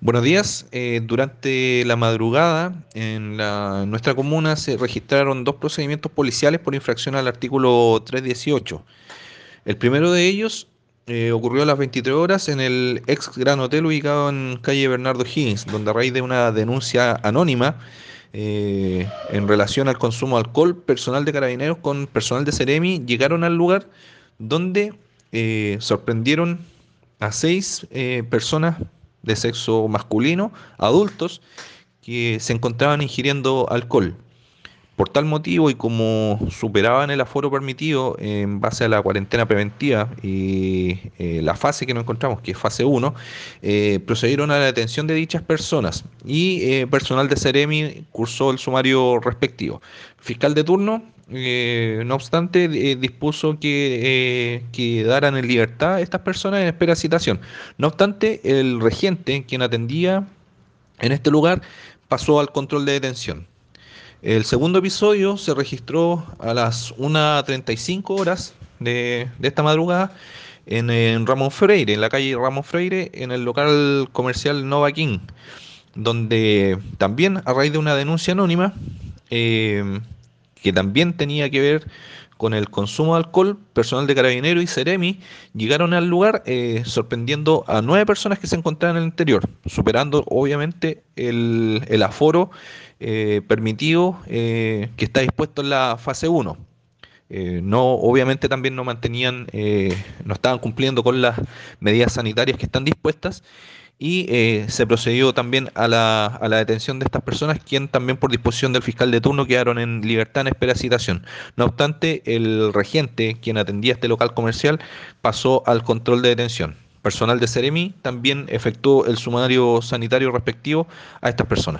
Buenos días. Eh, durante la madrugada en, la- nuestra comuna se registraron dos procedimientos policiales por infracción al artículo 318. El primero de ellos eh, ocurrió a las 23 horas en el ex Gran Hotel ubicado en calle Bernardo Higgins, donde a raíz de una denuncia anónima eh, en relación al consumo de alcohol, personal de carabineros con personal de Ceremi llegaron al lugar donde eh, sorprendieron a seis eh, personas de sexo masculino, adultos, que se encontraban ingiriendo alcohol. Por tal motivo y como superaban el aforo permitido en base a la cuarentena preventiva y eh, la fase que nos encontramos, que es fase 1, eh, procedieron a la detención de dichas personas y eh, personal de Ceremi cursó el sumario respectivo. Fiscal de turno, eh, no obstante, dispuso que eh, quedaran en libertad a estas personas en espera de citación. No obstante, el regente, quien atendía en este lugar, pasó al control de detención. El segundo episodio se registró a las 1.35 horas de, de esta madrugada en, Ramón Freire, en la calle Ramón Freire, en el local comercial Nova King, donde también a raíz de una denuncia anónima, eh, que también tenía que ver con el consumo de alcohol, personal de Carabinero y Ceremi llegaron al lugar eh, sorprendiendo a nueve personas que se encontraban en el interior, superando obviamente el, el aforo eh, permitido eh, que está dispuesto en la fase 1. Eh, no, obviamente también no mantenían, no estaban cumpliendo con las medidas sanitarias que están dispuestas y eh, se procedió también a la, a la detención de estas personas, quien también por disposición del fiscal de turno quedaron en libertad en espera de citación. No obstante, el regente, quien atendía este local comercial, pasó al control de detención. Personal de Ceremi también efectuó el sumario sanitario respectivo a estas personas.